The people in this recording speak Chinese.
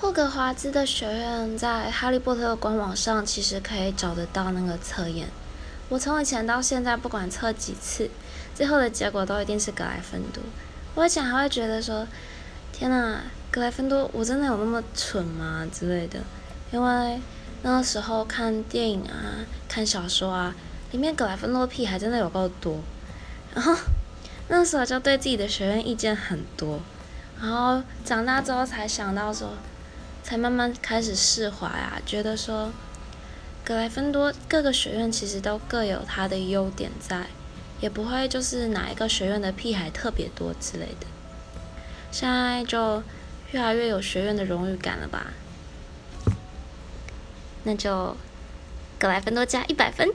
霍格华兹的学院在哈利波特的官网上其实可以找得到那个测验。我从以前到现在，不管测几次，最后的结果都一定是格莱芬多。我以前还会觉得说，天呐，格莱芬多，我真的有那么蠢吗之类的？因为那个时候看电影啊，看小说啊，里面格莱芬多屁还真的有够多。然后那时候就对自己的学院意见很多。然后长大之后才想到说。才慢慢开始释怀啊，觉得说，格莱芬多各个学院其实都各有它的优点在，也不会就是哪一个学院的屁孩特别多之类的。现在就越来越有学院的荣誉感了吧？那就格莱芬多加一百分。